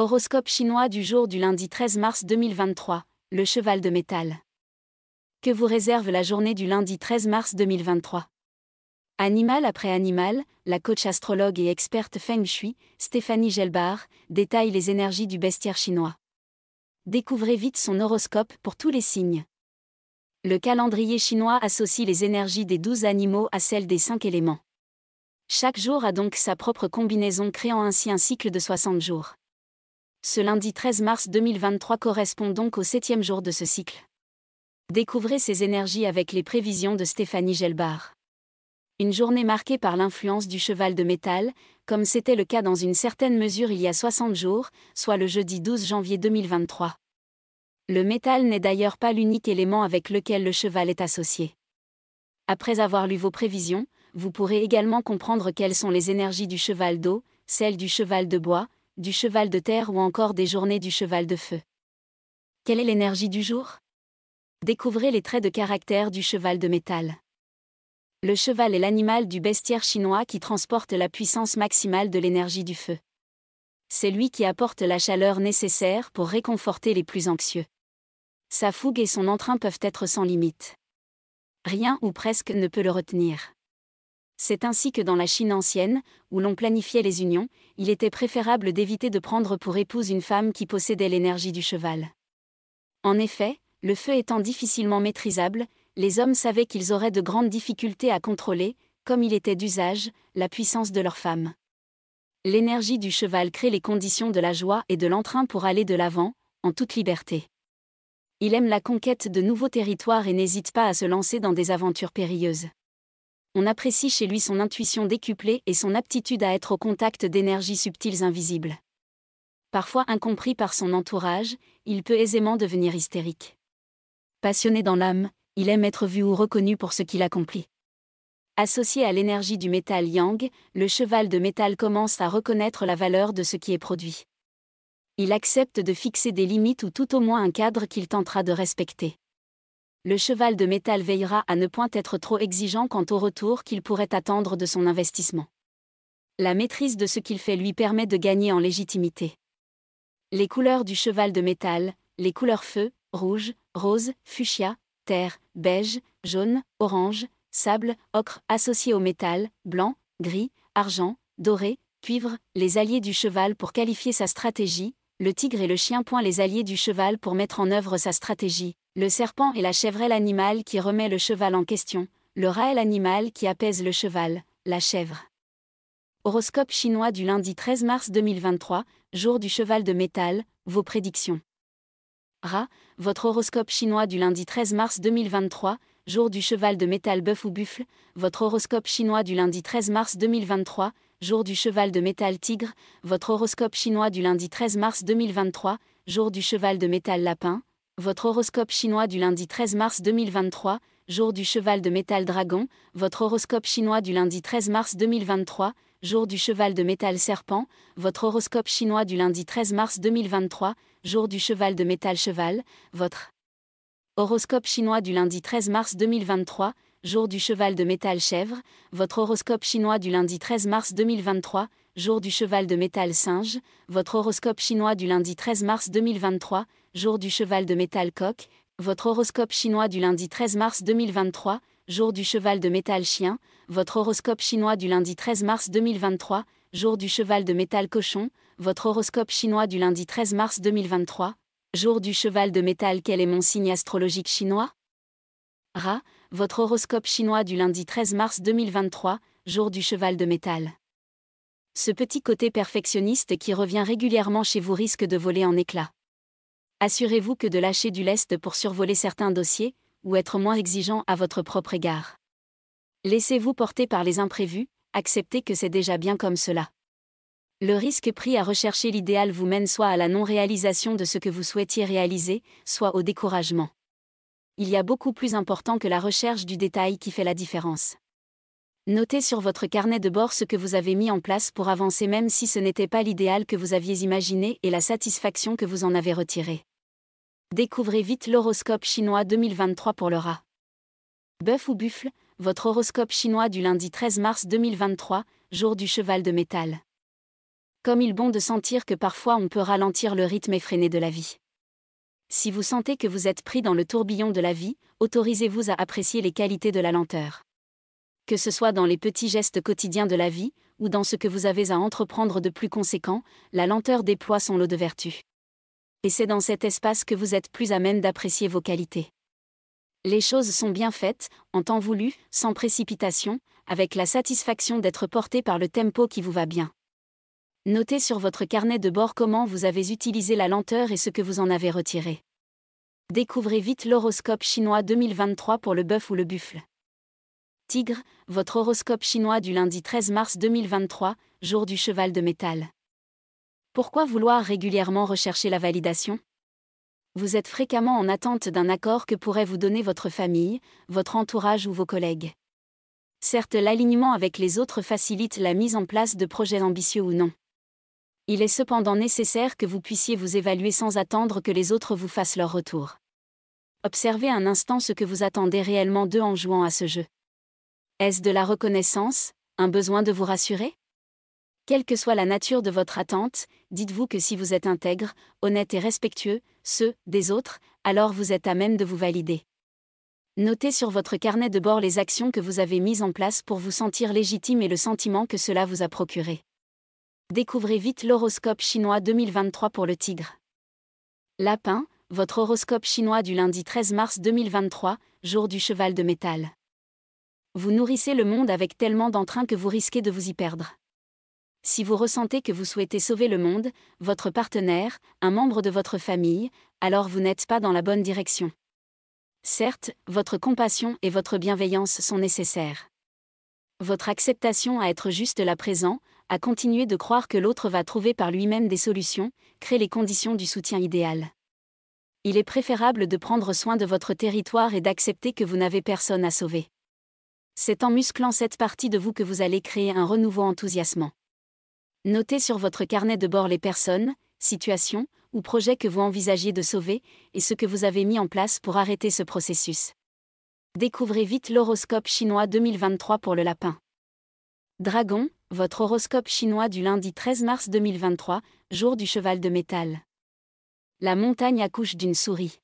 Horoscope chinois du jour du lundi 13 mars 2023, le cheval de métal. Que vous réserve la journée du lundi 13 mars 2023 Animal après animal, la coach astrologue et experte Feng Shui, Stéphanie Gelbar, détaille les énergies du bestiaire chinois. Découvrez vite son horoscope pour tous les signes. Le calendrier chinois associe les énergies des douze animaux à celles des cinq éléments. Chaque jour a donc sa propre combinaison créant ainsi un cycle de 60 jours. Ce lundi 13 mars 2023 correspond donc au septième jour de ce cycle. Découvrez ces énergies avec les prévisions de Stéphanie Gelbar. Une journée marquée par l'influence du cheval de métal, comme c'était le cas dans une certaine mesure il y a 60 jours, soit le jeudi 12 janvier 2023. Le métal n'est d'ailleurs pas l'unique élément avec lequel le cheval est associé. Après avoir lu vos prévisions, vous pourrez également comprendre quelles sont les énergies du cheval d'eau, celles du cheval de bois, du cheval de terre ou encore des journées du cheval de feu. Quelle est l'énergie du jour? Découvrez les traits de caractère du cheval de métal. Le cheval est l'animal du bestiaire chinois qui transporte la puissance maximale de l'énergie du feu. C'est lui qui apporte la chaleur nécessaire pour réconforter les plus anxieux. Sa fougue et son entrain peuvent être sans limite. Rien ou presque ne peut le retenir. C'est ainsi que dans la Chine ancienne, où l'on planifiait les unions, il était préférable d'éviter de prendre pour épouse une femme qui possédait l'énergie du cheval. En effet, le feu étant difficilement maîtrisable, les hommes savaient qu'ils auraient de grandes difficultés à contrôler, comme il était d'usage, la puissance de leur femme. L'énergie du cheval crée les conditions de la joie et de l'entrain pour aller de l'avant, en toute liberté. Il aime la conquête de nouveaux territoires et n'hésite pas à se lancer dans des aventures périlleuses on apprécie chez lui son intuition décuplée et son aptitude à être au contact d'énergies subtiles invisibles. Parfois incompris par son entourage, il peut aisément devenir hystérique. Passionné dans l'âme, il aime être vu ou reconnu pour ce qu'il accomplit. Associé à l'énergie du métal yang, le cheval de métal commence à reconnaître la valeur de ce qui est produit. Il accepte de fixer des limites ou tout au moins un cadre qu'il tentera de respecter le cheval de métal veillera à ne point être trop exigeant quant au retour qu'il pourrait attendre de son investissement. La maîtrise de ce qu'il fait lui permet de gagner en légitimité. Les couleurs du cheval de métal, les couleurs feu, rouge, rose, fuchsia, terre, beige, jaune, orange, sable, ocre associés au métal, blanc, gris, argent, doré, cuivre, les alliés du cheval pour qualifier sa stratégie, le tigre et le chien point les alliés du cheval pour mettre en œuvre sa stratégie, le serpent et la chèvre l'animal qui remet le cheval en question, le rat est l'animal qui apaise le cheval, la chèvre. Horoscope chinois du lundi 13 mars 2023, jour du cheval de métal, vos prédictions. Rat, votre horoscope chinois du lundi 13 mars 2023, jour du cheval de métal bœuf ou buffle, votre horoscope chinois du lundi 13 mars 2023, jour du cheval de métal tigre, votre horoscope chinois du lundi 13 mars 2023, jour du cheval de métal lapin, votre horoscope chinois du lundi 13 mars 2023, jour du cheval de métal dragon, votre horoscope chinois du lundi 13 mars 2023, jour du cheval de métal serpent, votre horoscope chinois du lundi 13 mars 2023, jour du cheval de métal cheval, votre horoscope chinois du lundi 13 mars 2023, jour du cheval de métal chèvre, votre horoscope chinois du lundi 13 mars 2023, jour du cheval de métal singe, votre horoscope chinois du lundi 13 mars 2023, jour du cheval de métal coq, votre horoscope chinois du lundi 13 mars 2023, jour du cheval de métal chien, votre horoscope chinois du lundi 13 mars 2023, jour du cheval de métal cochon, votre horoscope chinois du lundi 13 mars 2023, jour du cheval de métal quel est mon signe astrologique chinois? Ra, votre horoscope chinois du lundi 13 mars 2023, jour du cheval de métal. Ce petit côté perfectionniste qui revient régulièrement chez vous risque de voler en éclats assurez-vous que de lâcher du lest pour survoler certains dossiers, ou être moins exigeant à votre propre égard. Laissez-vous porter par les imprévus, acceptez que c'est déjà bien comme cela. Le risque pris à rechercher l'idéal vous mène soit à la non-réalisation de ce que vous souhaitiez réaliser, soit au découragement. Il y a beaucoup plus important que la recherche du détail qui fait la différence. Notez sur votre carnet de bord ce que vous avez mis en place pour avancer même si ce n'était pas l'idéal que vous aviez imaginé et la satisfaction que vous en avez retirée. Découvrez vite l'horoscope chinois 2023 pour le rat. Bœuf ou buffle, votre horoscope chinois du lundi 13 mars 2023, jour du cheval de métal. Comme il bon de sentir que parfois on peut ralentir le rythme effréné de la vie. Si vous sentez que vous êtes pris dans le tourbillon de la vie, autorisez-vous à apprécier les qualités de la lenteur. Que ce soit dans les petits gestes quotidiens de la vie, ou dans ce que vous avez à entreprendre de plus conséquent, la lenteur déploie son lot de vertus. Et c'est dans cet espace que vous êtes plus à même d'apprécier vos qualités. Les choses sont bien faites, en temps voulu, sans précipitation, avec la satisfaction d'être porté par le tempo qui vous va bien. Notez sur votre carnet de bord comment vous avez utilisé la lenteur et ce que vous en avez retiré. Découvrez vite l'horoscope chinois 2023 pour le bœuf ou le buffle. Tigre, votre horoscope chinois du lundi 13 mars 2023, jour du cheval de métal. Pourquoi vouloir régulièrement rechercher la validation? Vous êtes fréquemment en attente d'un accord que pourrait vous donner votre famille, votre entourage ou vos collègues. Certes, l'alignement avec les autres facilite la mise en place de projets ambitieux ou non. Il est cependant nécessaire que vous puissiez vous évaluer sans attendre que les autres vous fassent leur retour. Observez un instant ce que vous attendez réellement d'eux en jouant à ce jeu. Est-ce de la reconnaissance, un besoin de vous rassurer? Quelle que soit la nature de votre attente, dites-vous que si vous êtes intègre, honnête et respectueux, ceux des autres, alors vous êtes à même de vous valider. Notez sur votre carnet de bord les actions que vous avez mises en place pour vous sentir légitime et le sentiment que cela vous a procuré. Découvrez vite l'horoscope chinois 2023 pour le tigre. Lapin, votre horoscope chinois du lundi 13 mars 2023, jour du cheval de métal. Vous nourrissez le monde avec tellement d'entrain que vous risquez de vous y perdre. Si vous ressentez que vous souhaitez sauver le monde, votre partenaire, un membre de votre famille, alors vous n'êtes pas dans la bonne direction. Certes, votre compassion et votre bienveillance sont nécessaires. Votre acceptation à être juste là présent, à continuer de croire que l'autre va trouver par lui-même des solutions, crée les conditions du soutien idéal. Il est préférable de prendre soin de votre territoire et d'accepter que vous n'avez personne à sauver. C'est en musclant cette partie de vous que vous allez créer un renouveau enthousiasmant. Notez sur votre carnet de bord les personnes, situations ou projets que vous envisagiez de sauver et ce que vous avez mis en place pour arrêter ce processus. Découvrez vite l'horoscope chinois 2023 pour le lapin. Dragon, votre horoscope chinois du lundi 13 mars 2023, jour du cheval de métal. La montagne accouche d'une souris.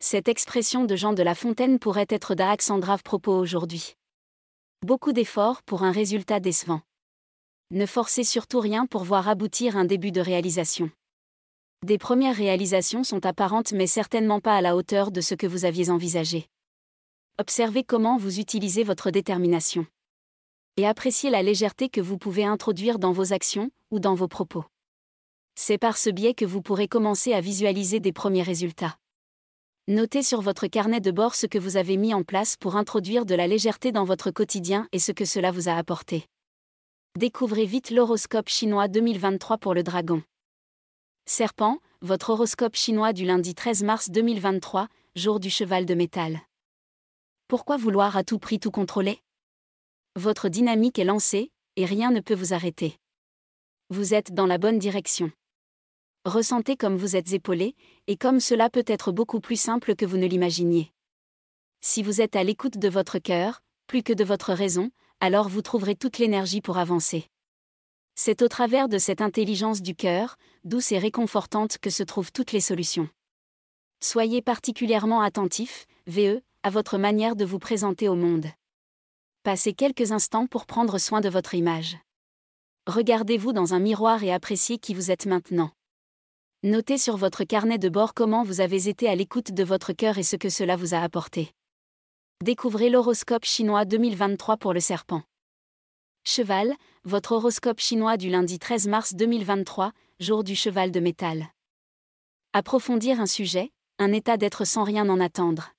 Cette expression de Jean de La Fontaine pourrait être d'axe en grave propos aujourd'hui. Beaucoup d'efforts pour un résultat décevant. Ne forcez surtout rien pour voir aboutir un début de réalisation. Des premières réalisations sont apparentes mais certainement pas à la hauteur de ce que vous aviez envisagé. Observez comment vous utilisez votre détermination et appréciez la légèreté que vous pouvez introduire dans vos actions ou dans vos propos. C'est par ce biais que vous pourrez commencer à visualiser des premiers résultats. Notez sur votre carnet de bord ce que vous avez mis en place pour introduire de la légèreté dans votre quotidien et ce que cela vous a apporté. Découvrez vite l'horoscope chinois 2023 pour le dragon. Serpent, votre horoscope chinois du lundi 13 mars 2023, jour du cheval de métal. Pourquoi vouloir à tout prix tout contrôler? Votre dynamique est lancée, et rien ne peut vous arrêter. Vous êtes dans la bonne direction. Ressentez comme vous êtes épaulé, et comme cela peut être beaucoup plus simple que vous ne l'imaginiez. Si vous êtes à l'écoute de votre cœur, plus que de votre raison, alors vous trouverez toute l'énergie pour avancer. C'est au travers de cette intelligence du cœur, douce et réconfortante, que se trouvent toutes les solutions. Soyez particulièrement attentif, VE, à votre manière de vous présenter au monde. Passez quelques instants pour prendre soin de votre image. Regardez-vous dans un miroir et appréciez qui vous êtes maintenant. Notez sur votre carnet de bord comment vous avez été à l'écoute de votre cœur et ce que cela vous a apporté. Découvrez l'horoscope chinois 2023 pour le serpent. Cheval, votre horoscope chinois du lundi 13 mars 2023, jour du cheval de métal. Approfondir un sujet, un état d'être sans rien en attendre.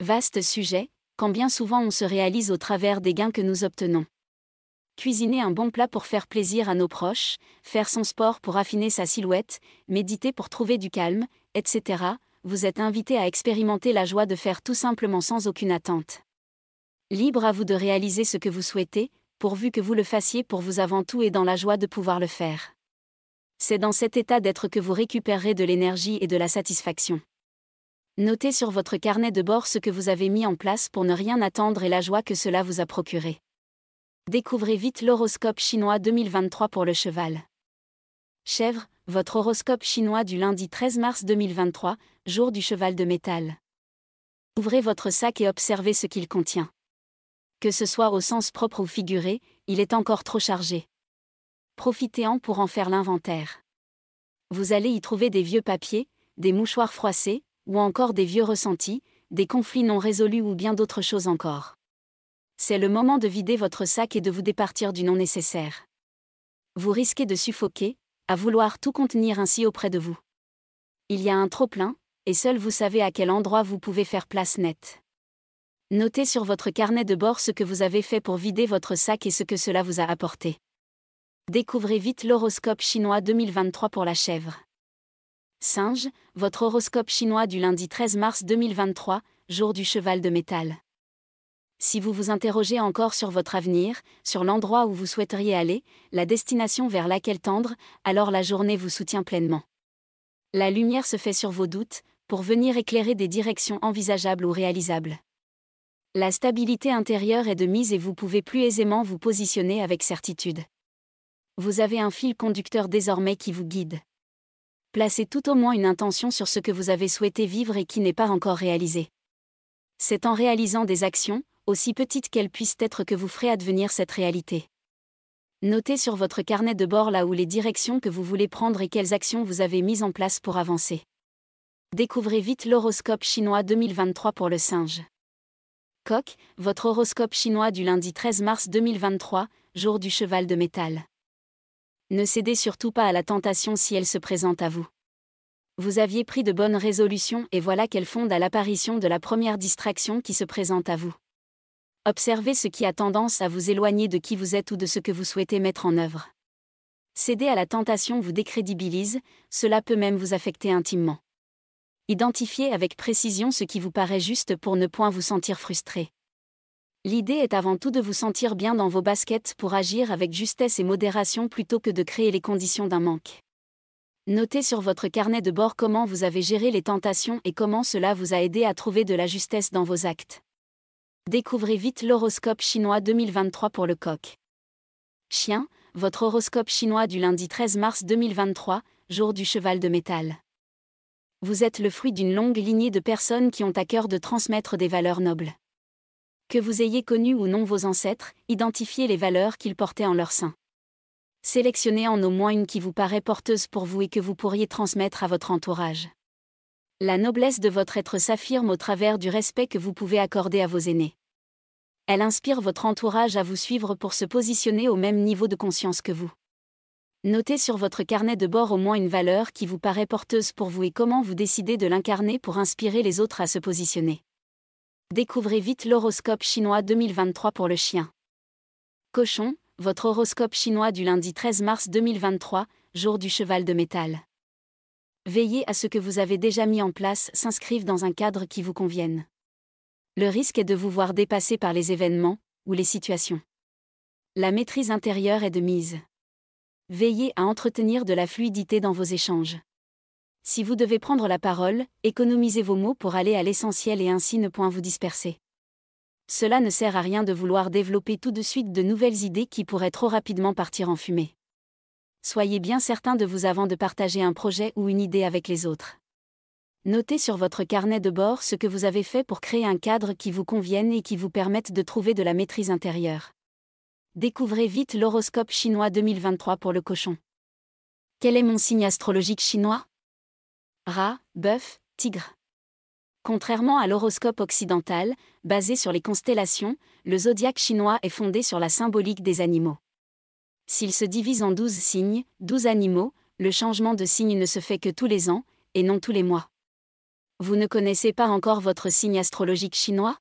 Vaste sujet, quand bien souvent on se réalise au travers des gains que nous obtenons. Cuisiner un bon plat pour faire plaisir à nos proches, faire son sport pour affiner sa silhouette, méditer pour trouver du calme, etc., vous êtes invité à expérimenter la joie de faire tout simplement sans aucune attente. Libre à vous de réaliser ce que vous souhaitez, pourvu que vous le fassiez pour vous avant tout et dans la joie de pouvoir le faire. C'est dans cet état d'être que vous récupérerez de l'énergie et de la satisfaction. Notez sur votre carnet de bord ce que vous avez mis en place pour ne rien attendre et la joie que cela vous a procuré. Découvrez vite l'horoscope chinois 2023 pour le cheval. Chèvre, votre horoscope chinois du lundi 13 mars 2023, jour du cheval de métal. Ouvrez votre sac et observez ce qu'il contient. Que ce soit au sens propre ou figuré, il est encore trop chargé. Profitez-en pour en faire l'inventaire. Vous allez y trouver des vieux papiers, des mouchoirs froissés, ou encore des vieux ressentis, des conflits non résolus ou bien d'autres choses encore. C'est le moment de vider votre sac et de vous départir du non nécessaire. Vous risquez de suffoquer, à vouloir tout contenir ainsi auprès de vous. Il y a un trop-plein, et seul vous savez à quel endroit vous pouvez faire place nette. Notez sur votre carnet de bord ce que vous avez fait pour vider votre sac et ce que cela vous a apporté. Découvrez vite l'horoscope chinois 2023 pour la chèvre. Singe, votre horoscope chinois du lundi 13 mars 2023, jour du cheval de métal. Si vous vous interrogez encore sur votre avenir, sur l'endroit où vous souhaiteriez aller, la destination vers laquelle tendre, alors la journée vous soutient pleinement. La lumière se fait sur vos doutes, pour venir éclairer des directions envisageables ou réalisables. La stabilité intérieure est de mise et vous pouvez plus aisément vous positionner avec certitude. Vous avez un fil conducteur désormais qui vous guide. Placez tout au moins une intention sur ce que vous avez souhaité vivre et qui n'est pas encore réalisé. C'est en réalisant des actions, aussi petites qu'elles puissent être que vous ferez advenir cette réalité. Notez sur votre carnet de bord là où les directions que vous voulez prendre et quelles actions vous avez mises en place pour avancer. Découvrez vite l'horoscope chinois 2023 pour le singe. Coq, votre horoscope chinois du lundi 13 mars 2023, jour du cheval de métal. Ne cédez surtout pas à la tentation si elle se présente à vous. Vous aviez pris de bonnes résolutions et voilà qu'elles fondent à l'apparition de la première distraction qui se présente à vous. Observez ce qui a tendance à vous éloigner de qui vous êtes ou de ce que vous souhaitez mettre en œuvre. Céder à la tentation vous décrédibilise, cela peut même vous affecter intimement. Identifiez avec précision ce qui vous paraît juste pour ne point vous sentir frustré. L'idée est avant tout de vous sentir bien dans vos baskets pour agir avec justesse et modération plutôt que de créer les conditions d'un manque. Notez sur votre carnet de bord comment vous avez géré les tentations et comment cela vous a aidé à trouver de la justesse dans vos actes. Découvrez vite l'horoscope chinois 2023 pour le coq. Chien, votre horoscope chinois du lundi 13 mars 2023, jour du cheval de métal. Vous êtes le fruit d'une longue lignée de personnes qui ont à cœur de transmettre des valeurs nobles. Que vous ayez connu ou non vos ancêtres, identifiez les valeurs qu'ils portaient en leur sein. Sélectionnez en au moins une qui vous paraît porteuse pour vous et que vous pourriez transmettre à votre entourage. La noblesse de votre être s'affirme au travers du respect que vous pouvez accorder à vos aînés. Elle inspire votre entourage à vous suivre pour se positionner au même niveau de conscience que vous. Notez sur votre carnet de bord au moins une valeur qui vous paraît porteuse pour vous et comment vous décidez de l'incarner pour inspirer les autres à se positionner. Découvrez vite l'horoscope chinois 2023 pour le chien. Cochon, votre horoscope chinois du lundi 13 mars 2023, jour du cheval de métal. Veillez à ce que vous avez déjà mis en place s'inscrive dans un cadre qui vous convienne. Le risque est de vous voir dépassé par les événements ou les situations. La maîtrise intérieure est de mise. Veillez à entretenir de la fluidité dans vos échanges. Si vous devez prendre la parole, économisez vos mots pour aller à l'essentiel et ainsi ne point vous disperser. Cela ne sert à rien de vouloir développer tout de suite de nouvelles idées qui pourraient trop rapidement partir en fumée soyez bien certain de vous avant de partager un projet ou une idée avec les autres. Notez sur votre carnet de bord ce que vous avez fait pour créer un cadre qui vous convienne et qui vous permette de trouver de la maîtrise intérieure. Découvrez vite l'horoscope chinois 2023 pour le cochon. Quel est mon signe astrologique chinois? Rat, bœuf, tigre. Contrairement à l'horoscope occidental, basé sur les constellations, le zodiaque chinois est fondé sur la symbolique des animaux. S'il se divise en douze signes, douze animaux, le changement de signe ne se fait que tous les ans, et non tous les mois. Vous ne connaissez pas encore votre signe astrologique chinois?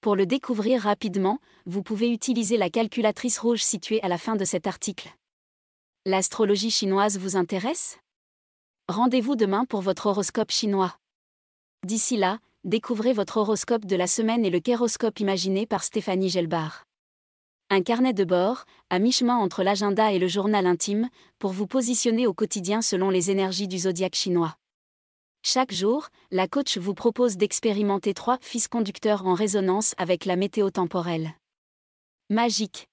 Pour le découvrir rapidement, vous pouvez utiliser la calculatrice rouge située à la fin de cet article. L'astrologie chinoise vous intéresse? Rendez-vous demain pour votre horoscope chinois. D'ici là, découvrez votre horoscope de la semaine et le kéroscope imaginé par Stéphanie Gelbar. Un carnet de bord, à mi-chemin entre l'agenda et le journal intime, pour vous positionner au quotidien selon les énergies du zodiaque chinois. Chaque jour, la coach vous propose d'expérimenter trois fils conducteurs en résonance avec la météo temporelle. Magique,